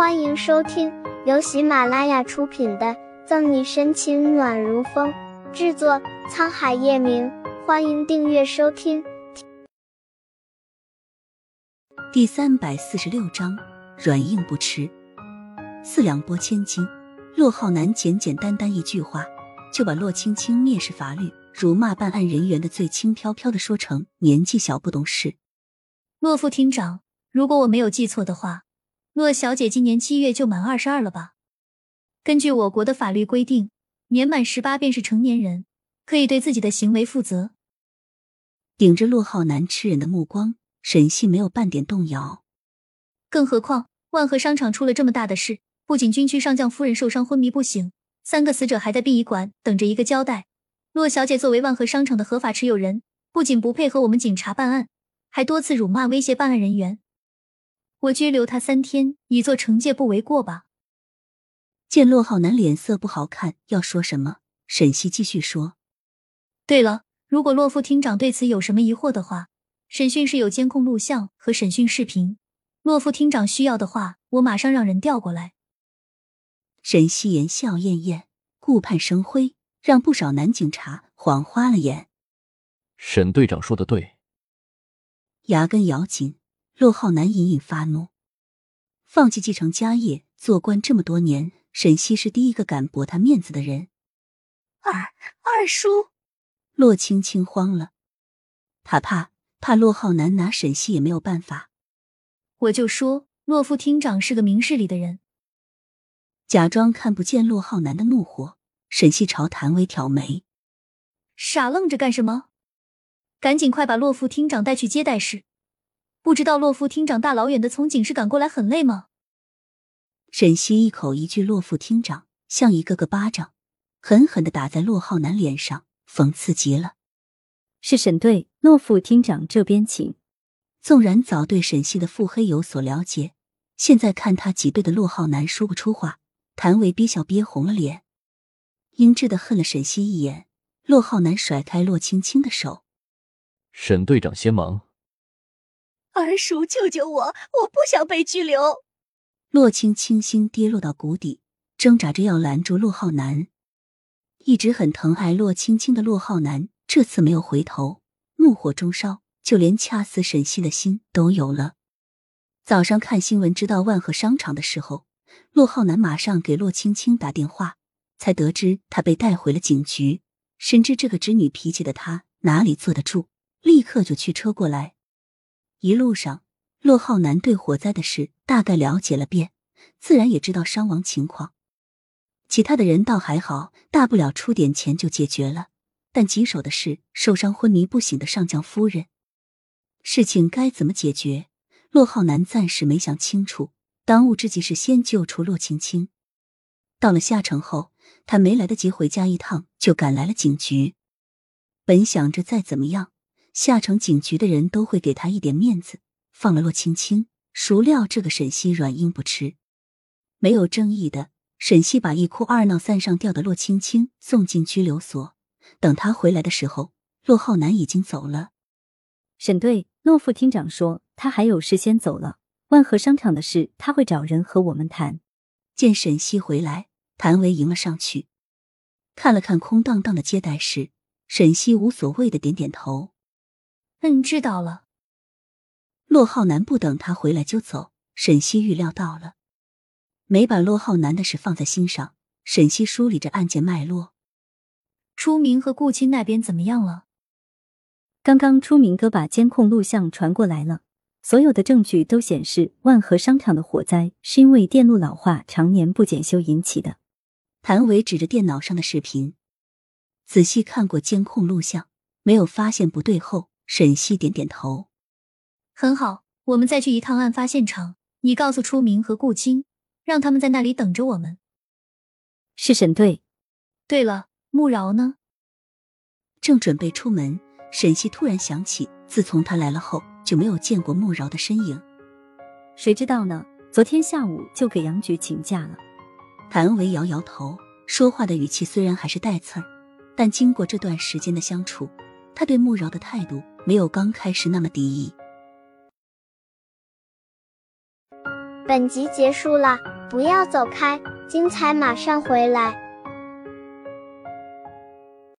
欢迎收听由喜马拉雅出品的《赠你深情暖如风》，制作沧海夜明。欢迎订阅收听。第三百四十六章，软硬不吃。四两拨千斤，骆浩南简简单单一句话，就把骆青青蔑视法律、辱骂办案人员的罪轻飘飘的说成年纪小不懂事。骆副厅长，如果我没有记错的话，骆小姐今年七月就满二十二了吧？根据我国的法律规定，年满十八便是成年人，可以对自己的行为负责。顶着骆浩南吃人的目光，沈西没有半点动摇。更何况万和商场出了这么大的事，不仅军区上将夫人受伤昏迷不醒，三个死者还在殡仪馆等着一个交代。骆小姐作为万和商场的合法持有人，不仅不配合我们警察办案。还多次辱骂威胁办案人员，我拘留他三天，以作惩戒，不为过吧？见骆浩南脸色不好看，要说什么？沈西继续说：“对了，如果骆副厅长对此有什么疑惑的话，审讯室有监控录像和审讯视频。骆副厅长需要的话，我马上让人调过来。”沈西言笑晏晏，顾盼生辉，让不少男警察晃花了眼。沈队长说的对。牙根咬紧，洛浩南隐隐发怒。放弃继承家业，做官这么多年，沈西是第一个敢驳他面子的人。二二叔，洛青青慌了，他怕怕洛浩南拿沈西也没有办法。我就说洛副厅长是个明事理的人。假装看不见洛浩南的怒火，沈西朝谭维挑眉：“傻愣着干什么？”赶紧快把洛副厅长带去接待室。不知道洛副厅长大老远的从警室赶过来很累吗？沈西一口一句“洛副厅长”，像一个个巴掌，狠狠的打在洛浩南脸上，讽刺极了。是沈队，洛副厅长这边请。纵然早对沈西的腹黑有所了解，现在看他挤兑的洛浩南说不出话，谭维憋笑憋红了脸，阴质的恨了沈西一眼。洛浩南甩开洛青青的手。沈队长先忙，二叔救救我！我不想被拘留。洛青青心跌落到谷底，挣扎着要拦住洛浩南。一直很疼爱洛青青的洛浩南，这次没有回头，怒火中烧，就连掐死沈西的心都有了。早上看新闻知道万和商场的时候，洛浩南马上给洛青青打电话，才得知他被带回了警局。深知这个侄女脾气的他，哪里坐得住？立刻就驱车过来。一路上，骆浩南对火灾的事大概了解了遍，自然也知道伤亡情况。其他的人倒还好，大不了出点钱就解决了。但棘手的是受伤昏迷不醒的上将夫人，事情该怎么解决？骆浩南暂时没想清楚。当务之急是先救出骆青青。到了下城后，他没来得及回家一趟，就赶来了警局。本想着再怎么样。下城警局的人都会给他一点面子，放了洛青青。孰料这个沈西软硬不吃，没有争议的。沈西把一哭二闹三上吊的洛青青送进拘留所。等他回来的时候，骆浩南已经走了。沈队，骆副厅长说他还有事先走了。万和商场的事，他会找人和我们谈。见沈西回来，谭维迎了上去，看了看空荡荡的接待室，沈西无所谓的点点头。嗯，知道了。骆浩南不等他回来就走，沈西预料到了，没把骆浩南的事放在心上。沈西梳理着案件脉络。初明和顾青那边怎么样了？刚刚初明哥把监控录像传过来了，所有的证据都显示万和商场的火灾是因为电路老化、常年不检修引起的。谭伟指着电脑上的视频，仔细看过监控录像，没有发现不对后。沈西点点头，很好，我们再去一趟案发现场。你告诉初明和顾青，让他们在那里等着我们。是沈队。对了，穆饶呢？正准备出门，沈西突然想起，自从他来了后，就没有见过穆饶的身影。谁知道呢？昨天下午就给杨局请假了。谭维摇摇头，说话的语气虽然还是带刺儿，但经过这段时间的相处。他对穆饶的态度没有刚开始那么敌意。本集结束了，不要走开，精彩马上回来。